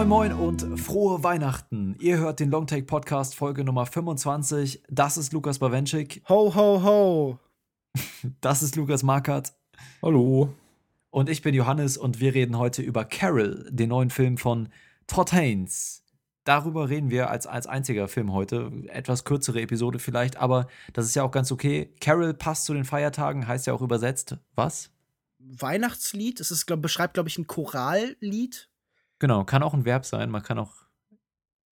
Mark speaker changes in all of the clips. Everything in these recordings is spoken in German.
Speaker 1: Moin Moin und frohe Weihnachten. Ihr hört den Longtake Podcast Folge Nummer 25. Das ist Lukas Bawenschik.
Speaker 2: Ho, ho, ho.
Speaker 1: Das ist Lukas Markert.
Speaker 3: Hallo.
Speaker 1: Und ich bin Johannes und wir reden heute über Carol, den neuen Film von Todd Haynes. Darüber reden wir als, als einziger Film heute. Etwas kürzere Episode vielleicht, aber das ist ja auch ganz okay. Carol passt zu den Feiertagen, heißt ja auch übersetzt. Was?
Speaker 2: Weihnachtslied. Es ist, glaub, beschreibt, glaube ich, ein Chorallied.
Speaker 1: Genau, kann auch ein Verb sein. Man kann auch,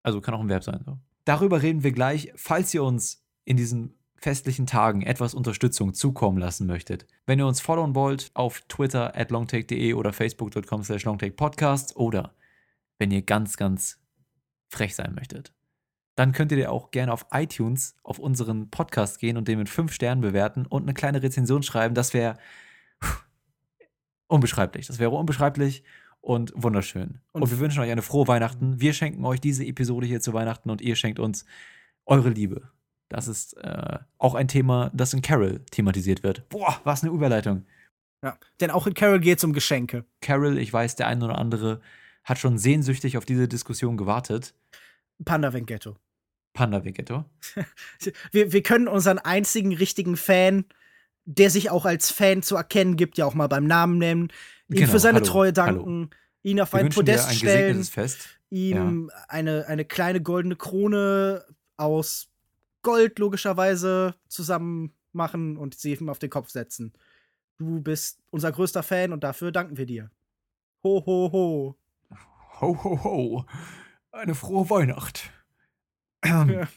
Speaker 1: also kann auch ein Verb sein. So. Darüber reden wir gleich. Falls ihr uns in diesen festlichen Tagen etwas Unterstützung zukommen lassen möchtet. Wenn ihr uns followen wollt auf Twitter at longtake.de oder facebook.com slash longtakepodcast oder wenn ihr ganz, ganz frech sein möchtet, dann könnt ihr auch gerne auf iTunes auf unseren Podcast gehen und den mit fünf Sternen bewerten und eine kleine Rezension schreiben. Das wäre unbeschreiblich. Das wäre unbeschreiblich und wunderschön. Und, und wir wünschen euch eine frohe Weihnachten. Wir schenken euch diese Episode hier zu Weihnachten und ihr schenkt uns eure Liebe. Das ist äh, auch ein Thema, das in Carol thematisiert wird. Boah, was eine Überleitung.
Speaker 2: Ja, denn auch in Carol geht es um Geschenke.
Speaker 1: Carol, ich weiß, der eine oder andere hat schon sehnsüchtig auf diese Diskussion gewartet.
Speaker 2: Panda Vengetto.
Speaker 1: Panda Vengetto.
Speaker 2: wir, wir können unseren einzigen richtigen Fan, der sich auch als Fan zu erkennen gibt, ja auch mal beim Namen nennen, ihm genau, für seine hallo, Treue danken, hallo. ihn auf wir ein Podest
Speaker 1: ein
Speaker 2: stellen, ihm ja. eine, eine kleine goldene Krone aus Gold logischerweise zusammen machen und sie ihm auf den Kopf setzen. Du bist unser größter Fan und dafür danken wir dir. Ho, ho, ho.
Speaker 1: Ho, ho, ho. Eine frohe Weihnacht. Ja.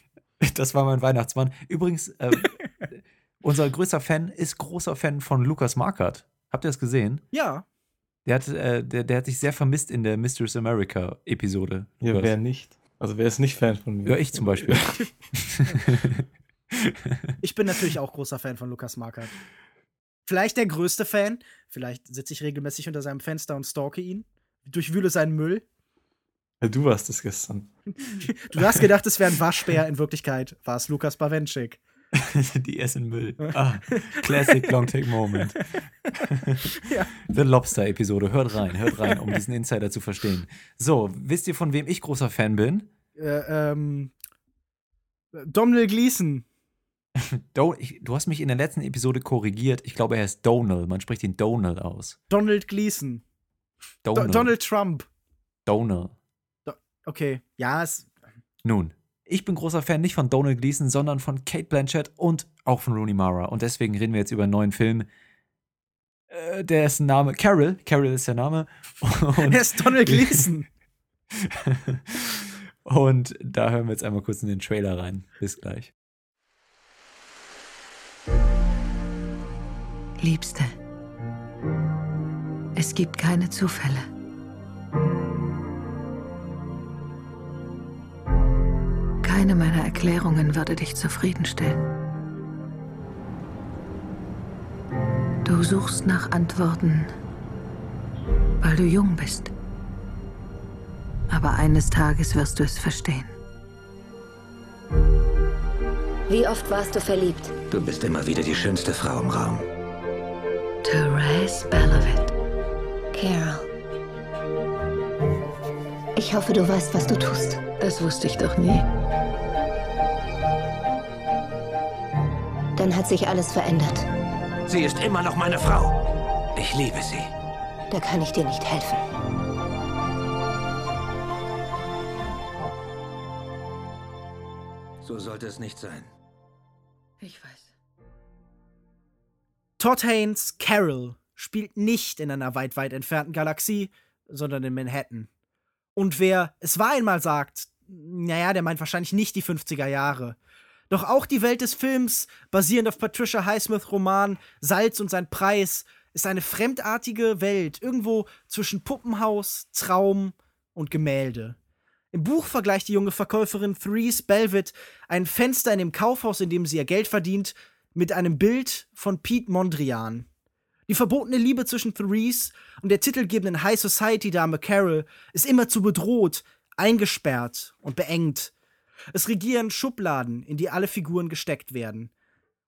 Speaker 1: Das war mein Weihnachtsmann. Übrigens, äh, unser größter Fan ist großer Fan von Lukas Markert. Habt ihr das gesehen?
Speaker 2: Ja.
Speaker 1: Der hat, äh, der, der hat sich sehr vermisst in der Mistress America-Episode.
Speaker 3: Ja, wer nicht? Also wer ist nicht Fan von mir?
Speaker 1: Ja, ich zum Beispiel.
Speaker 2: ich bin natürlich auch großer Fan von Lukas Markert. Vielleicht der größte Fan. Vielleicht sitze ich regelmäßig unter seinem Fenster und stalke ihn. Durchwühle seinen Müll.
Speaker 3: Ja, du warst es gestern.
Speaker 2: du hast gedacht, es wäre ein Waschbär. In Wirklichkeit war es Lukas Bawenschik.
Speaker 1: Die essen Müll. Ah, Classic Long Take Moment. ja. The Lobster-Episode. Hört rein, hört rein, um diesen Insider zu verstehen. So, wisst ihr, von wem ich großer Fan bin?
Speaker 2: Äh, ähm. Donald Gleason.
Speaker 1: Do du hast mich in der letzten Episode korrigiert. Ich glaube, er heißt Donald. Man spricht ihn Donald aus.
Speaker 2: Donald Gleason. Donald, Do Donald Trump.
Speaker 1: Donald.
Speaker 2: Do okay, ja, es.
Speaker 1: Nun, ich bin großer Fan nicht von Donald Gleason, sondern von Kate Blanchett und auch von Rooney Mara. Und deswegen reden wir jetzt über einen neuen Film. Äh, der ist ein Name. Carol. Carol ist der Name.
Speaker 2: Und er ist Donald Gleason.
Speaker 1: und da hören wir jetzt einmal kurz in den Trailer rein. Bis gleich.
Speaker 4: Liebste, es gibt keine Zufälle. Keine meiner Erklärungen würde dich zufriedenstellen. Du suchst nach Antworten, weil du jung bist. Aber eines Tages wirst du es verstehen.
Speaker 5: Wie oft warst du verliebt?
Speaker 6: Du bist immer wieder die schönste Frau im Raum.
Speaker 4: Therese Belovit.
Speaker 5: Carol. Ich hoffe, du weißt, was du tust.
Speaker 4: Das wusste ich doch nie.
Speaker 5: Dann hat sich alles verändert.
Speaker 6: Sie ist immer noch meine Frau. Ich liebe sie.
Speaker 5: Da kann ich dir nicht helfen.
Speaker 6: So sollte es nicht sein.
Speaker 4: Ich weiß.
Speaker 2: Todd Haynes Carol spielt nicht in einer weit, weit entfernten Galaxie, sondern in Manhattan. Und wer es war einmal sagt, naja, der meint wahrscheinlich nicht die 50er Jahre. Doch auch die Welt des Films, basierend auf Patricia Highsmith Roman Salz und sein Preis, ist eine fremdartige Welt, irgendwo zwischen Puppenhaus, Traum und Gemälde. Im Buch vergleicht die junge Verkäuferin Therese Belvit ein Fenster in dem Kaufhaus, in dem sie ihr Geld verdient, mit einem Bild von Pete Mondrian. Die verbotene Liebe zwischen Therese und der titelgebenden High Society Dame Carol ist immerzu bedroht, eingesperrt und beengt. Es regieren Schubladen, in die alle Figuren gesteckt werden.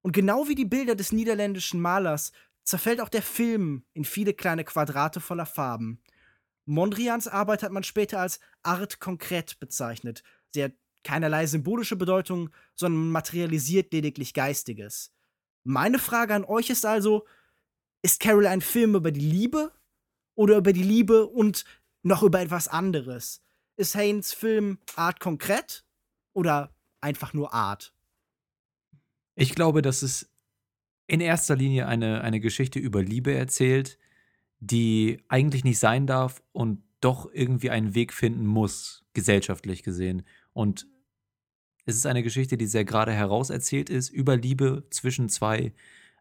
Speaker 2: Und genau wie die Bilder des niederländischen Malers zerfällt auch der Film in viele kleine Quadrate voller Farben. Mondrians Arbeit hat man später als Art konkret bezeichnet. Sie hat keinerlei symbolische Bedeutung, sondern materialisiert lediglich Geistiges. Meine Frage an euch ist also, ist Carol ein Film über die Liebe oder über die Liebe und noch über etwas anderes? Ist Haynes Film Art konkret oder einfach nur Art?
Speaker 1: Ich glaube, dass es in erster Linie eine, eine Geschichte über Liebe erzählt, die eigentlich nicht sein darf und doch irgendwie einen Weg finden muss, gesellschaftlich gesehen. Und es ist eine Geschichte, die sehr gerade herauserzählt ist, über Liebe zwischen zwei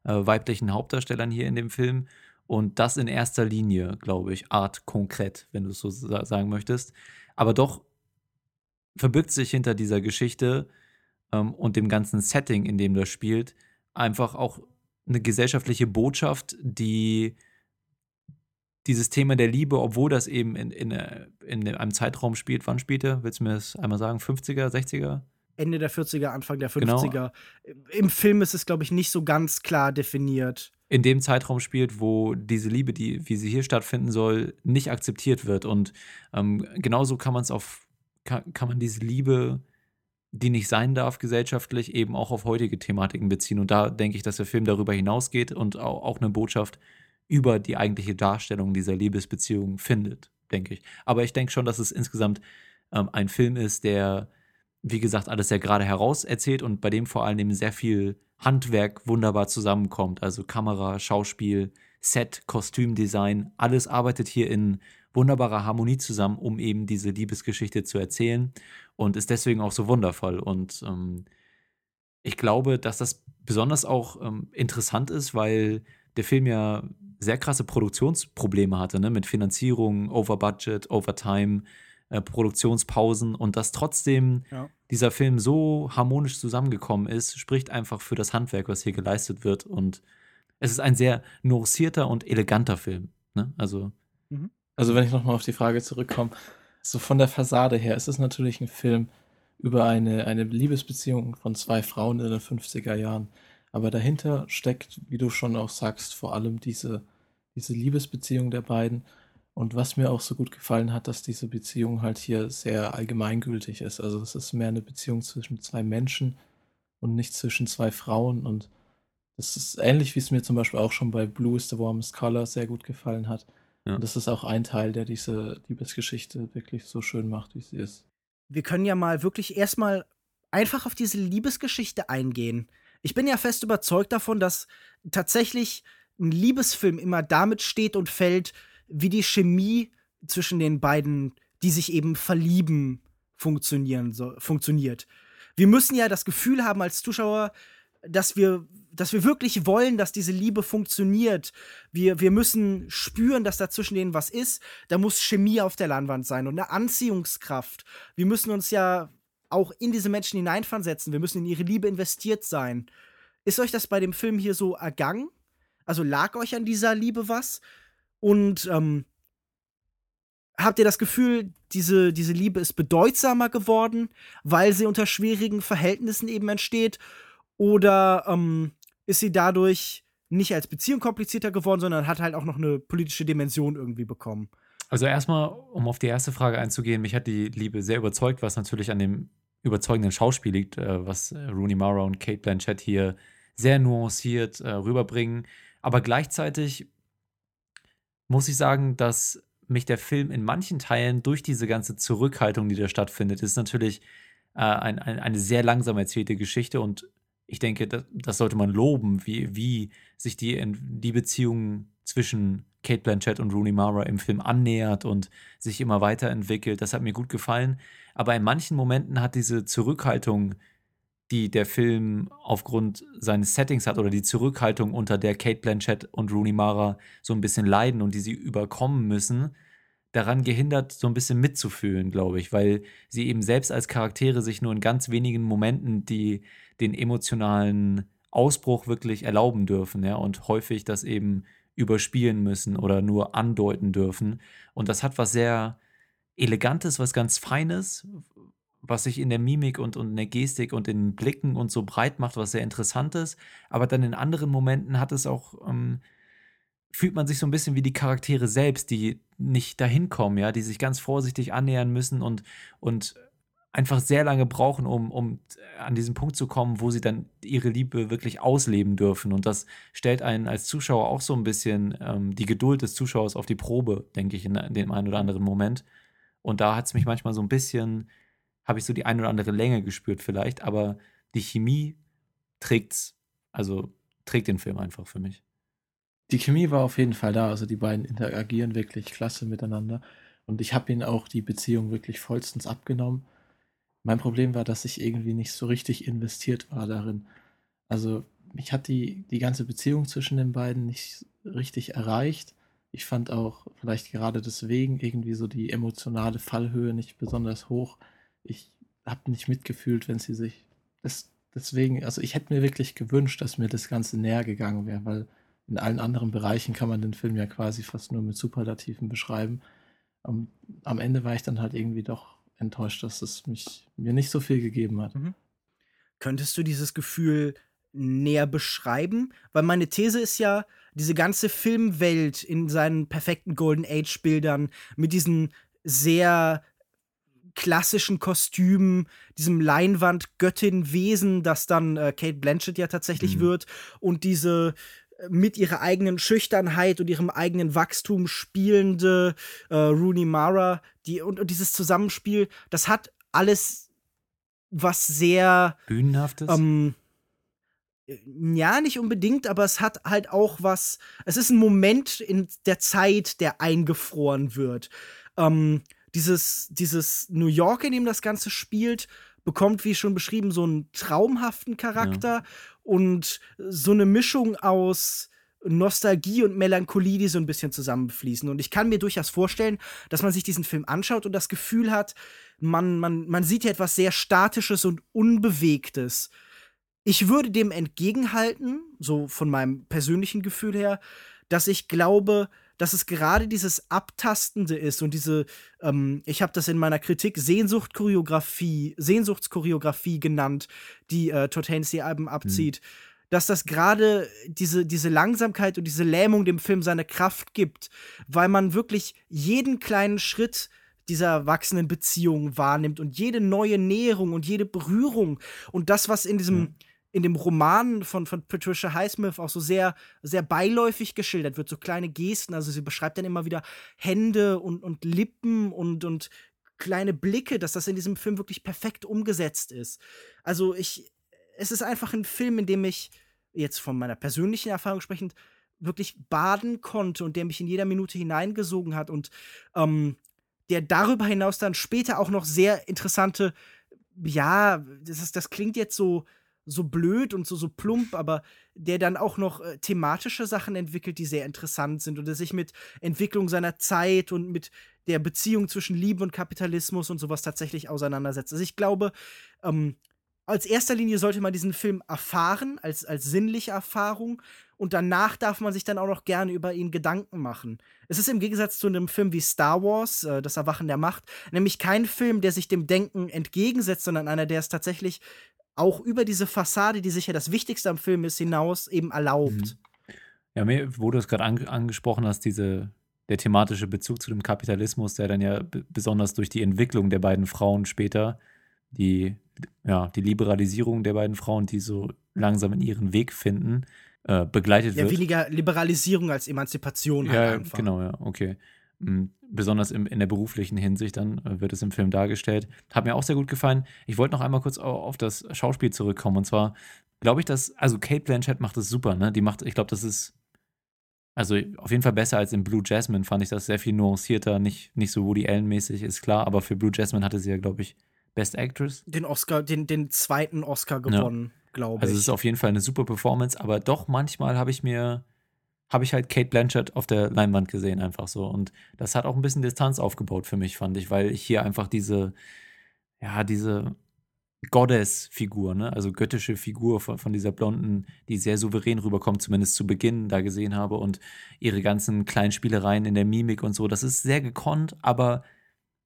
Speaker 1: äh, weiblichen Hauptdarstellern hier in dem Film. Und das in erster Linie, glaube ich, Art konkret, wenn du es so sa sagen möchtest. Aber doch verbirgt sich hinter dieser Geschichte ähm, und dem ganzen Setting, in dem das spielt, einfach auch eine gesellschaftliche Botschaft, die dieses Thema der Liebe, obwohl das eben in, in, äh, in einem Zeitraum spielt, wann spielt er? Willst du mir das einmal sagen? 50er, 60er?
Speaker 2: Ende der 40er, Anfang der 50er. Genau. Im Film ist es, glaube ich, nicht so ganz klar definiert.
Speaker 1: In dem Zeitraum spielt, wo diese Liebe, die, wie sie hier stattfinden soll, nicht akzeptiert wird. Und ähm, genauso kann man es auf, kann, kann man diese Liebe, die nicht sein darf, gesellschaftlich, eben auch auf heutige Thematiken beziehen. Und da denke ich, dass der Film darüber hinausgeht und auch, auch eine Botschaft über die eigentliche Darstellung dieser Liebesbeziehung findet, denke ich. Aber ich denke schon, dass es insgesamt ähm, ein Film ist, der wie gesagt, alles sehr gerade heraus erzählt und bei dem vor allem sehr viel Handwerk wunderbar zusammenkommt. Also Kamera, Schauspiel, Set, Kostümdesign, alles arbeitet hier in wunderbarer Harmonie zusammen, um eben diese Liebesgeschichte zu erzählen und ist deswegen auch so wundervoll. Und ähm, ich glaube, dass das besonders auch ähm, interessant ist, weil der Film ja sehr krasse Produktionsprobleme hatte, ne? mit Finanzierung, Overbudget, Overtime äh, Produktionspausen und dass trotzdem ja. dieser Film so harmonisch zusammengekommen ist, spricht einfach für das Handwerk, was hier geleistet wird. Und es ist ein sehr nuancierter und eleganter Film. Ne? Also,
Speaker 3: mhm. Also, wenn ich nochmal auf die Frage zurückkomme, so von der Fassade her ist es natürlich ein Film über eine, eine Liebesbeziehung von zwei Frauen in den 50er Jahren. Aber dahinter steckt, wie du schon auch sagst, vor allem diese, diese Liebesbeziehung der beiden und was mir auch so gut gefallen hat, dass diese Beziehung halt hier sehr allgemeingültig ist. Also es ist mehr eine Beziehung zwischen zwei Menschen und nicht zwischen zwei Frauen. Und das ist ähnlich, wie es mir zum Beispiel auch schon bei Blue is the Warmest Color sehr gut gefallen hat. Ja. Und das ist auch ein Teil, der diese Liebesgeschichte wirklich so schön macht, wie sie ist.
Speaker 2: Wir können ja mal wirklich erstmal einfach auf diese Liebesgeschichte eingehen. Ich bin ja fest überzeugt davon, dass tatsächlich ein Liebesfilm immer damit steht und fällt, wie die Chemie zwischen den beiden, die sich eben verlieben, funktionieren so, funktioniert. Wir müssen ja das Gefühl haben als Zuschauer, dass wir, dass wir wirklich wollen, dass diese Liebe funktioniert. Wir, wir müssen spüren, dass da zwischen denen was ist. Da muss Chemie auf der Leinwand sein und eine Anziehungskraft. Wir müssen uns ja auch in diese Menschen hineinversetzen. Wir müssen in ihre Liebe investiert sein. Ist euch das bei dem Film hier so ergangen? Also lag euch an dieser Liebe was? Und ähm, habt ihr das Gefühl, diese, diese Liebe ist bedeutsamer geworden, weil sie unter schwierigen Verhältnissen eben entsteht? Oder ähm, ist sie dadurch nicht als Beziehung komplizierter geworden, sondern hat halt auch noch eine politische Dimension irgendwie bekommen?
Speaker 1: Also erstmal, um auf die erste Frage einzugehen, mich hat die Liebe sehr überzeugt, was natürlich an dem überzeugenden Schauspiel liegt, äh, was Rooney Mara und Kate Blanchett hier sehr nuanciert äh, rüberbringen. Aber gleichzeitig muss ich sagen, dass mich der Film in manchen Teilen durch diese ganze Zurückhaltung, die da stattfindet, ist natürlich äh, ein, ein, eine sehr langsam erzählte Geschichte und ich denke, das, das sollte man loben, wie, wie sich die, die Beziehung zwischen Kate Blanchett und Rooney Mara im Film annähert und sich immer weiterentwickelt. Das hat mir gut gefallen. Aber in manchen Momenten hat diese Zurückhaltung die der Film aufgrund seines Settings hat oder die Zurückhaltung, unter der Kate Blanchett und Rooney Mara so ein bisschen leiden und die sie überkommen müssen, daran gehindert, so ein bisschen mitzufühlen, glaube ich, weil sie eben selbst als Charaktere sich nur in ganz wenigen Momenten die, den emotionalen Ausbruch wirklich erlauben dürfen, ja, und häufig das eben überspielen müssen oder nur andeuten dürfen. Und das hat was sehr Elegantes, was ganz Feines, was sich in der Mimik und, und in der Gestik und in den Blicken und so breit macht, was sehr interessant ist. Aber dann in anderen Momenten hat es auch ähm, fühlt man sich so ein bisschen wie die Charaktere selbst, die nicht dahin kommen, ja, die sich ganz vorsichtig annähern müssen und, und einfach sehr lange brauchen, um, um an diesen Punkt zu kommen, wo sie dann ihre Liebe wirklich ausleben dürfen. Und das stellt einen als Zuschauer auch so ein bisschen ähm, die Geduld des Zuschauers auf die Probe, denke ich, in, dem einen oder anderen Moment. Und da hat es mich manchmal so ein bisschen, habe ich so die eine oder andere Länge gespürt vielleicht, aber die Chemie trägt's, also trägt den Film einfach für mich.
Speaker 3: Die Chemie war auf jeden Fall da, also die beiden interagieren wirklich klasse miteinander und ich habe ihnen auch die Beziehung wirklich vollstens abgenommen. Mein Problem war, dass ich irgendwie nicht so richtig investiert war darin. Also mich hat die, die ganze Beziehung zwischen den beiden nicht richtig erreicht. Ich fand auch vielleicht gerade deswegen irgendwie so die emotionale Fallhöhe nicht besonders hoch. Ich habe nicht mitgefühlt, wenn sie sich. Das, deswegen, also ich hätte mir wirklich gewünscht, dass mir das Ganze näher gegangen wäre, weil in allen anderen Bereichen kann man den Film ja quasi fast nur mit Superlativen beschreiben. Am, am Ende war ich dann halt irgendwie doch enttäuscht, dass es mich, mir nicht so viel gegeben hat. Mhm.
Speaker 2: Könntest du dieses Gefühl näher beschreiben? Weil meine These ist ja, diese ganze Filmwelt in seinen perfekten Golden Age-Bildern mit diesen sehr klassischen Kostümen, diesem Leinwand-Göttin-Wesen, das dann äh, Kate Blanchett ja tatsächlich mhm. wird, und diese mit ihrer eigenen Schüchternheit und ihrem eigenen Wachstum spielende äh, Rooney Mara, die und, und, dieses Zusammenspiel, das hat alles was sehr
Speaker 1: bühnenhaftes.
Speaker 2: Ähm, ja, nicht unbedingt, aber es hat halt auch was. Es ist ein Moment in der Zeit, der eingefroren wird. Ähm, dieses, dieses New York, in dem das Ganze spielt, bekommt, wie schon beschrieben, so einen traumhaften Charakter ja. und so eine Mischung aus Nostalgie und Melancholie, die so ein bisschen zusammenfließen. Und ich kann mir durchaus vorstellen, dass man sich diesen Film anschaut und das Gefühl hat, man, man, man sieht hier etwas sehr Statisches und Unbewegtes. Ich würde dem entgegenhalten, so von meinem persönlichen Gefühl her, dass ich glaube, dass es gerade dieses Abtastende ist und diese, ähm, ich habe das in meiner Kritik Sehnsuchtchoreografie, Sehnsuchtschoreografie genannt, die äh, Todd Haynes die Alben abzieht. Mhm. Dass das gerade diese, diese Langsamkeit und diese Lähmung dem Film seine Kraft gibt, weil man wirklich jeden kleinen Schritt dieser wachsenden Beziehung wahrnimmt und jede neue Näherung und jede Berührung und das, was in diesem, mhm in dem Roman von, von Patricia Highsmith auch so sehr, sehr beiläufig geschildert wird, so kleine Gesten. Also sie beschreibt dann immer wieder Hände und, und Lippen und, und kleine Blicke, dass das in diesem Film wirklich perfekt umgesetzt ist. Also ich, es ist einfach ein Film, in dem ich jetzt von meiner persönlichen Erfahrung sprechend wirklich baden konnte und der mich in jeder Minute hineingesogen hat und ähm, der darüber hinaus dann später auch noch sehr interessante, ja, das, ist, das klingt jetzt so, so blöd und so, so plump, aber der dann auch noch äh, thematische Sachen entwickelt, die sehr interessant sind und der sich mit Entwicklung seiner Zeit und mit der Beziehung zwischen Liebe und Kapitalismus und sowas tatsächlich auseinandersetzt. Also ich glaube, ähm, als erster Linie sollte man diesen Film erfahren, als, als sinnliche Erfahrung. Und danach darf man sich dann auch noch gerne über ihn Gedanken machen. Es ist im Gegensatz zu einem Film wie Star Wars, äh, Das Erwachen der Macht, nämlich kein Film, der sich dem Denken entgegensetzt, sondern einer, der es tatsächlich auch über diese Fassade, die sicher das Wichtigste am Film ist, hinaus eben erlaubt. Mhm.
Speaker 1: Ja, mir, wo du es gerade an, angesprochen hast, diese, der thematische Bezug zu dem Kapitalismus, der dann ja besonders durch die Entwicklung der beiden Frauen später, die, ja, die Liberalisierung der beiden Frauen, die so langsam in ihren Weg finden, äh, begleitet
Speaker 2: ja,
Speaker 1: wird.
Speaker 2: Ja, weniger Liberalisierung als Emanzipation.
Speaker 1: Halt ja, einfach. genau, ja, okay. Mhm besonders im, in der beruflichen Hinsicht, dann äh, wird es im Film dargestellt. Hat mir auch sehr gut gefallen. Ich wollte noch einmal kurz auf das Schauspiel zurückkommen. Und zwar glaube ich, dass, also Kate Blanchett macht das super, ne? Die macht, ich glaube, das ist, also auf jeden Fall besser als in Blue Jasmine, fand ich das sehr viel nuancierter, nicht, nicht so Woody Allen-mäßig, ist klar, aber für Blue Jasmine hatte sie ja, glaube ich, Best Actress.
Speaker 2: Den Oscar, den, den zweiten Oscar gewonnen, ja. glaube ich.
Speaker 1: Also es ist auf jeden Fall eine super Performance, aber doch manchmal habe ich mir habe ich halt Kate Blanchett auf der Leinwand gesehen, einfach so. Und das hat auch ein bisschen Distanz aufgebaut für mich, fand ich, weil ich hier einfach diese, ja, diese Goddess-Figur, ne? also göttische Figur von, von dieser Blonden, die sehr souverän rüberkommt, zumindest zu Beginn da gesehen habe und ihre ganzen kleinen Spielereien in der Mimik und so. Das ist sehr gekonnt, aber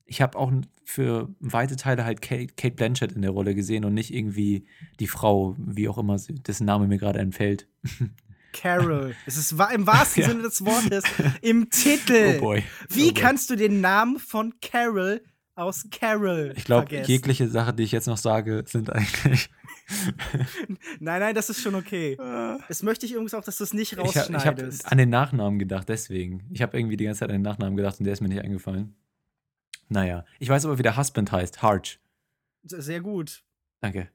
Speaker 1: ich habe auch für weite Teile halt Kate, Kate, Blanchett in der Rolle gesehen und nicht irgendwie die Frau, wie auch immer, dessen Name mir gerade entfällt.
Speaker 2: Carol. Es ist im wahrsten
Speaker 1: Ja.
Speaker 2: Sinne des Wortes im Titel.
Speaker 1: Oh boy.
Speaker 2: Wie
Speaker 1: Oh boy.
Speaker 2: kannst du den Namen von Carol aus Carol
Speaker 1: Ich glaube, jegliche Sache, die ich jetzt noch sage, sind eigentlich.
Speaker 2: Nein, nein, das ist schon okay. Das möchte ich übrigens auch, dass du es nicht
Speaker 1: Ich habe hab
Speaker 2: rausschneidest.
Speaker 1: an den Nachnamen gedacht, deswegen. Ich habe irgendwie die ganze Zeit an den Nachnamen gedacht und der ist mir nicht eingefallen. Naja, ich weiß aber, wie der Husband heißt. Harch.
Speaker 2: Sehr gut.
Speaker 1: Danke.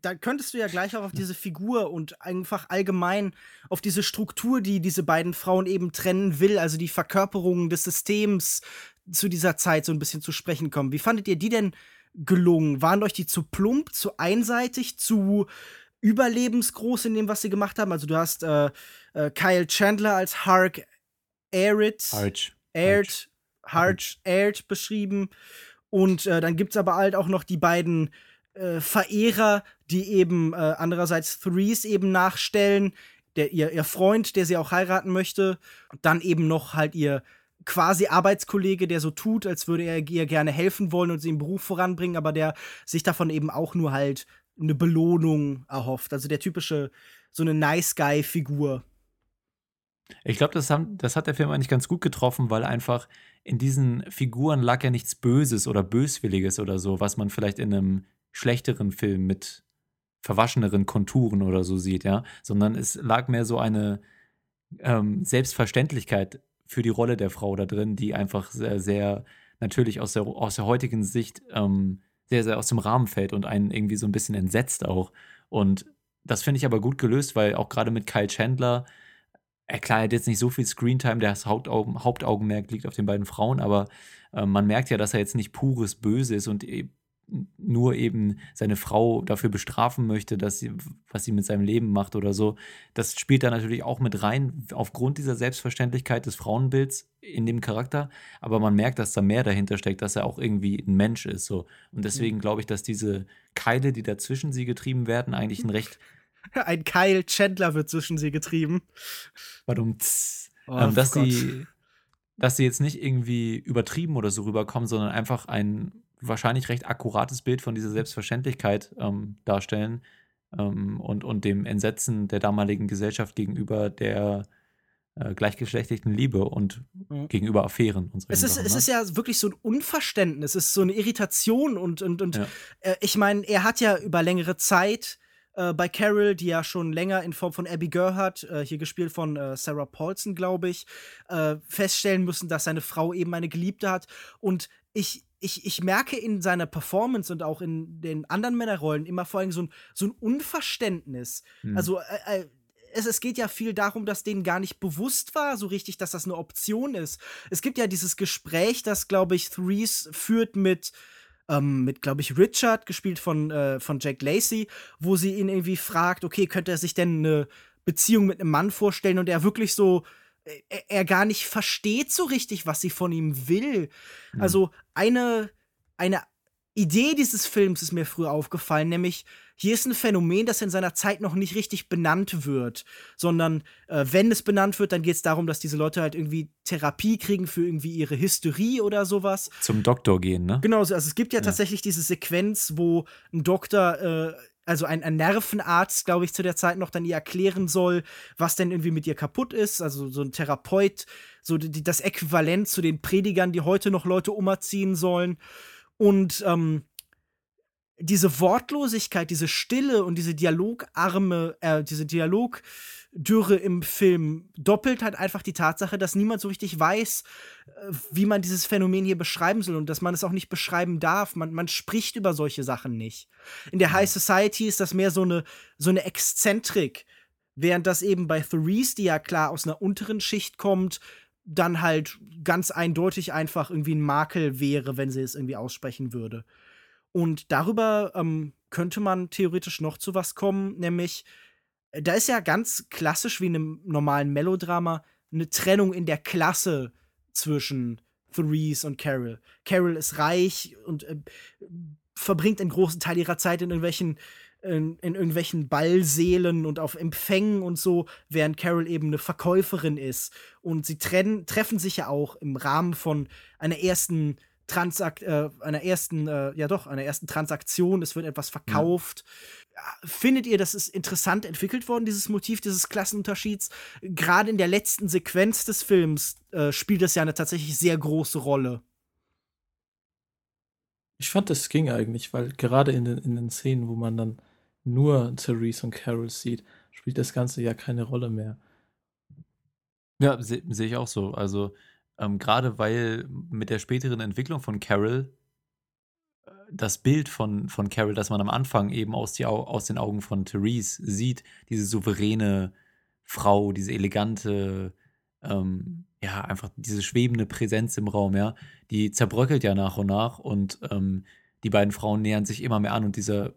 Speaker 2: Da könntest du ja gleich auch auf diese Figur und einfach allgemein auf diese Struktur, die diese beiden Frauen eben trennen will, also die Verkörperung des Systems zu dieser Zeit so ein bisschen zu sprechen kommen. Wie fandet ihr die denn gelungen? Waren euch die zu plump, zu einseitig, zu überlebensgroß in dem, was sie gemacht haben? Also du hast äh, äh, Kyle Chandler als Hark Arid. Aired, Harch, Aired beschrieben. Und äh, dann gibt es aber halt auch noch die beiden äh, Verehrer, die eben äh, andererseits Threes eben nachstellen. Der, ihr, ihr Freund, der sie auch heiraten möchte. Und dann eben noch halt ihr quasi Arbeitskollege, der so tut, als würde er ihr gerne helfen wollen und sie im Beruf voranbringen, aber der sich davon eben auch nur halt eine Belohnung erhofft. Also der typische, so eine Nice Guy-Figur.
Speaker 1: Ich glaube, das, das hat der Film eigentlich ganz gut getroffen, weil einfach in diesen Figuren lag ja nichts Böses oder Böswilliges oder so, was man vielleicht in einem schlechteren Film mit verwascheneren Konturen oder so sieht, ja. Sondern es lag mehr so eine ähm, Selbstverständlichkeit für die Rolle der Frau da drin, die einfach sehr, sehr natürlich aus der, aus der heutigen Sicht ähm, sehr, sehr aus dem Rahmen fällt und einen irgendwie so ein bisschen entsetzt auch. Und das finde ich aber gut gelöst, weil auch gerade mit Kyle Chandler, er klar, hat jetzt nicht so viel Screentime, das Hauptaugen, Hauptaugenmerk liegt auf den beiden Frauen, aber äh, man merkt ja, dass er jetzt nicht pures Böse ist und e nur eben seine Frau dafür bestrafen möchte, dass sie, was sie mit seinem Leben macht oder so. Das spielt da natürlich auch mit rein, aufgrund dieser Selbstverständlichkeit des Frauenbilds in dem Charakter. Aber man merkt, dass da mehr dahinter steckt, dass er auch irgendwie ein Mensch ist. So. Und deswegen glaube ich, dass diese Keile, die dazwischen sie getrieben werden, eigentlich ein recht
Speaker 2: Ein Kyle Chandler wird zwischen sie getrieben.
Speaker 1: Warum
Speaker 2: Oh,
Speaker 1: ähm, dass
Speaker 2: Gott.
Speaker 1: sie, dass sie jetzt nicht irgendwie übertrieben oder so rüberkommen, sondern einfach ein wahrscheinlich recht akkurates Bild von dieser Selbstverständlichkeit ähm, darstellen ähm, und, und dem Entsetzen der damaligen Gesellschaft gegenüber der äh, gleichgeschlechtlichen Liebe und
Speaker 2: Mhm.
Speaker 1: gegenüber Affären und so
Speaker 2: Es ist, es ist ja wirklich so ein Unverständnis, es ist so eine Irritation und, und, und
Speaker 1: Ja.
Speaker 2: äh, ich meine, er hat ja über längere Zeit äh, bei Carol, die ja schon länger in Form von Abby Gerhardt, äh, hier gespielt von äh, Sarah Paulson, glaube ich, äh, feststellen müssen, dass seine Frau eben eine Geliebte hat. Und ich, ich, ich merke in seiner Performance und auch in den anderen Männerrollen immer vor allem so ein, so ein Unverständnis.
Speaker 1: Hm.
Speaker 2: Also äh, äh, es, es geht ja viel darum, dass denen gar nicht bewusst war, so richtig, dass das eine Option ist. Es gibt ja dieses Gespräch, das, glaube ich, Threes führt mit, ähm, mit, glaube ich, Richard, gespielt von, äh, von Jack Lacey, wo sie ihn irgendwie fragt, okay, könnte er sich denn eine Beziehung mit einem Mann vorstellen und er wirklich so, äh, er, er gar nicht versteht so richtig, was sie von ihm will.
Speaker 1: Mhm.
Speaker 2: Also eine, eine Idee dieses Films ist mir früher aufgefallen, nämlich hier ist ein Phänomen, das in seiner Zeit noch nicht richtig benannt wird, sondern äh, wenn es benannt wird, dann geht es darum, dass diese Leute halt irgendwie Therapie kriegen für irgendwie ihre Hysterie oder sowas.
Speaker 1: Zum Doktor gehen, ne?
Speaker 2: Genau, also es gibt ja,
Speaker 1: Ja.
Speaker 2: tatsächlich diese Sequenz, wo ein Doktor, äh, also ein, ein Nervenarzt, glaube ich, zu der Zeit noch dann ihr erklären soll, was denn irgendwie mit ihr kaputt ist. Also so ein Therapeut, so die, das Äquivalent zu den Predigern, die heute noch Leute umerziehen sollen. Und ähm, diese Wortlosigkeit, diese Stille und diese Dialogarme, äh, diese Dialogdürre im Film doppelt halt einfach die Tatsache, dass niemand so richtig weiß, äh, wie man dieses Phänomen hier beschreiben soll und dass man es auch nicht beschreiben darf. Man, man spricht über solche Sachen nicht. In der High Society ist das mehr so eine, so eine Exzentrik, während das eben bei Therese, die ja klar aus einer unteren Schicht kommt, dann halt ganz eindeutig einfach irgendwie ein Makel wäre, wenn sie es irgendwie aussprechen würde. Und darüber ähm, könnte man theoretisch noch zu was kommen, nämlich äh, da ist ja ganz klassisch wie in einem normalen Melodrama eine Trennung in der Klasse zwischen Therese und Carol. Carol ist reich und äh, verbringt einen großen Teil ihrer Zeit in irgendwelchen in, in irgendwelchen Ballsälen und auf Empfängen und so, während Carol eben eine Verkäuferin ist. Und sie trennen, treffen sich ja auch im Rahmen von einer ersten Transak äh, einer ersten, äh, ja doch, einer ersten Transaktion, es wird etwas verkauft. Ja. Findet ihr, das ist interessant entwickelt worden, dieses Motiv dieses Klassenunterschieds? Gerade in der letzten Sequenz des Films äh, spielt das ja eine tatsächlich sehr große Rolle.
Speaker 3: Ich fand, das ging eigentlich, weil gerade in den, in den Szenen, wo man dann nur Therese und Carol sieht, spielt das Ganze ja keine Rolle mehr.
Speaker 1: Ja, sehe seh ich auch so. Also, ähm, gerade weil mit der späteren Entwicklung von Carol äh, das Bild von, von Carol, das man am Anfang eben aus, die, aus den Augen von Therese sieht, diese souveräne Frau, diese elegante, ähm, ja, einfach diese schwebende Präsenz im Raum, ja, die zerbröckelt ja nach und nach und ähm, die beiden Frauen nähern sich immer mehr an und dieser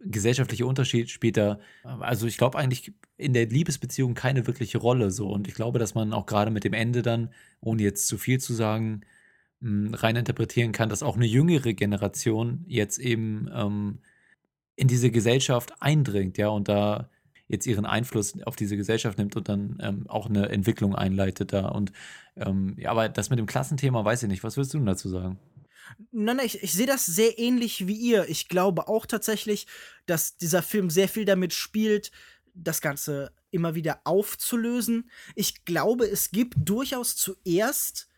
Speaker 1: gesellschaftliche Unterschied spielt da, also ich glaube eigentlich in der Liebesbeziehung keine wirkliche Rolle so. Und ich glaube, dass man auch gerade mit dem Ende dann, ohne jetzt zu viel zu sagen, hm, rein interpretieren kann, dass auch eine jüngere Generation jetzt eben ähm, in diese Gesellschaft eindringt, ja, und da jetzt ihren Einfluss auf diese Gesellschaft nimmt und dann ähm, auch eine Entwicklung einleitet da. Und ähm, ja, aber das mit dem Klassenthema weiß ich nicht. Was willst du dazu sagen?
Speaker 2: Nein, nein, ich, ich sehe das sehr ähnlich wie ihr. Ich glaube auch tatsächlich, dass dieser Film sehr viel damit spielt, das Ganze immer wieder aufzulösen. Ich glaube, es gibt durchaus zuerst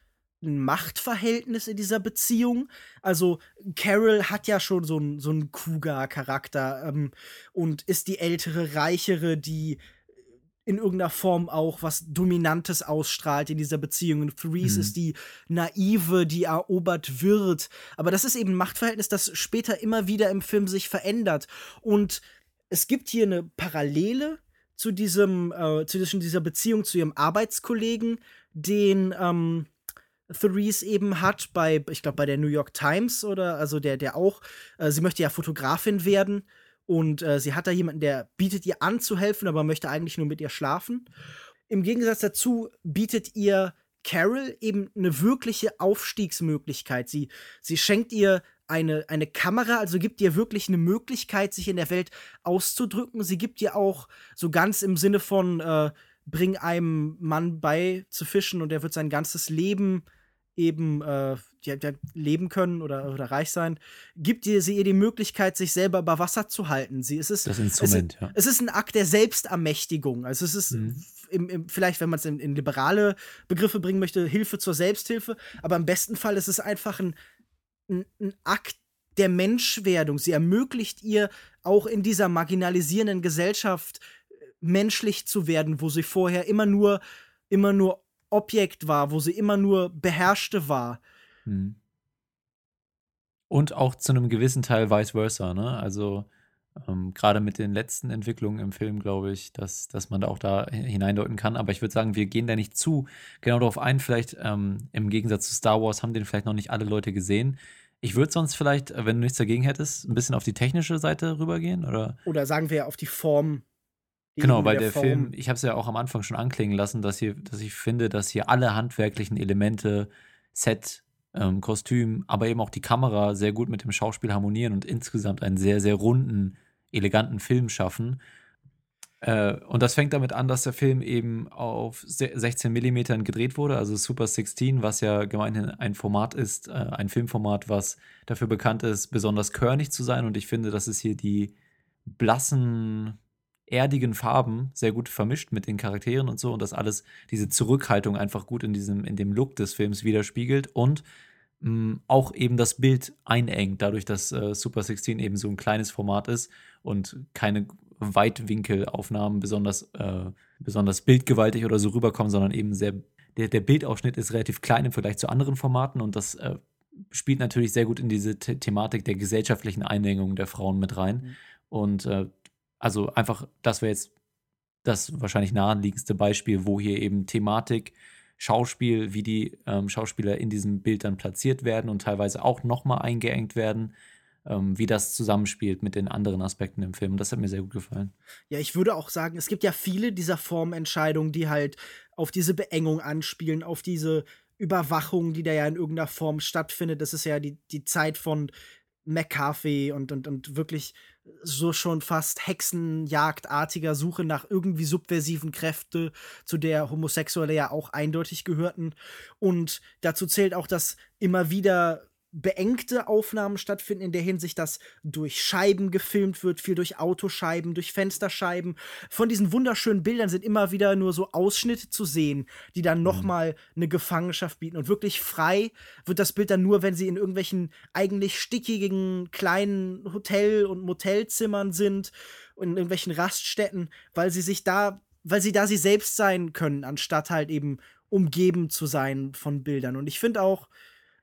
Speaker 2: ein Machtverhältnis in dieser Beziehung. Also Carol hat ja schon so einen so einen Kuga-Charakter ähm, und ist die ältere, reichere, die in irgendeiner Form auch was Dominantes ausstrahlt in dieser Beziehung. Und Therese mhm. ist die Naive, die erobert wird. Aber das ist eben ein Machtverhältnis, das später immer wieder im Film sich verändert. Und es gibt hier eine Parallele zu diesem, äh, zwischen dieser Beziehung zu ihrem Arbeitskollegen, den ähm, Therese eben hat bei, ich glaube, bei der New York Times oder also der, der auch, äh, sie möchte ja Fotografin werden und äh, sie hat da jemanden, der bietet ihr an zu helfen, aber möchte eigentlich nur mit ihr schlafen. Im Gegensatz dazu bietet ihr Carol eben eine wirkliche Aufstiegsmöglichkeit. Sie, sie schenkt ihr eine, eine Kamera, also gibt ihr wirklich eine Möglichkeit, sich in der Welt auszudrücken. Sie gibt ihr auch so ganz im Sinne von, äh, bring einem Mann bei zu fischen und er wird sein ganzes Leben eben äh, die, die leben können oder, oder reich sein, gibt ihr sie ihr die Möglichkeit, sich selber über Wasser zu halten. Sie, es ist,
Speaker 1: das Instrument,
Speaker 2: es,
Speaker 1: ja.
Speaker 2: Es ist ein Akt der Selbstermächtigung. Also es ist mhm. im, im, vielleicht, wenn man es in, in, liberale Begriffe bringen möchte, Hilfe zur Selbsthilfe, aber im besten Fall ist es einfach ein, ein, ein Akt der Menschwerdung. Sie ermöglicht ihr auch in dieser marginalisierenden Gesellschaft äh, menschlich zu werden, wo sie vorher immer nur immer nur Objekt war, wo sie immer nur beherrschte war. Hm.
Speaker 1: Und auch zu einem gewissen Teil vice versa, ne? Also ähm, gerade mit den letzten Entwicklungen im Film, glaube ich, dass, dass man da auch da hineindeuten kann. Aber ich würde sagen, wir gehen da nicht zu genau darauf ein. Vielleicht ähm, im Gegensatz zu Star Wars haben den vielleicht noch nicht alle Leute gesehen. Ich würde sonst vielleicht, äh, wenn du nichts dagegen hättest, ein bisschen auf die technische Seite rübergehen, oder?
Speaker 2: Oder sagen wir auf die Form.
Speaker 1: Die genau, weil der, der Film, ich habe es ja auch am Anfang schon anklingen lassen, dass, hier, dass ich finde, dass hier alle handwerklichen Elemente, Set, ähm, Kostüm, aber eben auch die Kamera sehr gut mit dem Schauspiel harmonieren und insgesamt einen sehr, sehr runden, eleganten Film schaffen. Äh, und das fängt damit an, dass der Film eben auf 16 mm gedreht wurde, also Super 16, was ja gemeinhin ein Format ist, äh, ein Filmformat, was dafür bekannt ist, besonders körnig zu sein. Und ich finde, dass es hier die blassen, erdigen Farben sehr gut vermischt mit den Charakteren und so und das alles diese Zurückhaltung einfach gut in diesem in dem Look des Films widerspiegelt und mh, mm, auch eben das Bild einengt, dadurch, dass äh, Super 16 eben so ein kleines Format ist und keine Weitwinkelaufnahmen besonders äh, besonders bildgewaltig oder so rüberkommen, sondern eben sehr der, der Bildausschnitt ist relativ klein im Vergleich zu anderen Formaten und das äh, spielt natürlich sehr gut in diese The Thematik der gesellschaftlichen Einengung der Frauen mit rein. Mhm. Und äh, also einfach, das wäre jetzt das wahrscheinlich naheliegendste Beispiel, wo hier eben Thematik, Schauspiel, wie die ähm, Schauspieler in diesem Bild dann platziert werden und teilweise auch nochmal eingeengt werden, ähm, wie das zusammenspielt mit den anderen Aspekten im Film. Das hat mir sehr gut gefallen.
Speaker 2: Ja, ich würde auch sagen, es gibt ja viele dieser Formentscheidungen, die halt auf diese Beengung anspielen, auf diese Überwachung, die da ja in irgendeiner Form stattfindet. Das ist ja die, die Zeit von McCarthy und, und, und wirklich so schon fast Hexenjagdartiger Suche nach irgendwie subversiven Kräfte, zu der Homosexuelle ja auch eindeutig gehörten. Und dazu zählt auch, dass immer wieder beengte Aufnahmen stattfinden in der Hinsicht, dass durch Scheiben gefilmt wird, viel durch Autoscheiben, durch Fensterscheiben. Von diesen wunderschönen Bildern sind immer wieder nur so Ausschnitte zu sehen, die dann
Speaker 1: Mhm.
Speaker 2: nochmal eine Gefangenschaft bieten. Und wirklich frei wird das Bild dann nur, wenn sie in irgendwelchen eigentlich stickigen kleinen Hotel- und Motelzimmern sind und in irgendwelchen Raststätten, weil sie sich da, weil sie da sie selbst sein können, anstatt halt eben umgeben zu sein von Bildern. Und ich finde auch,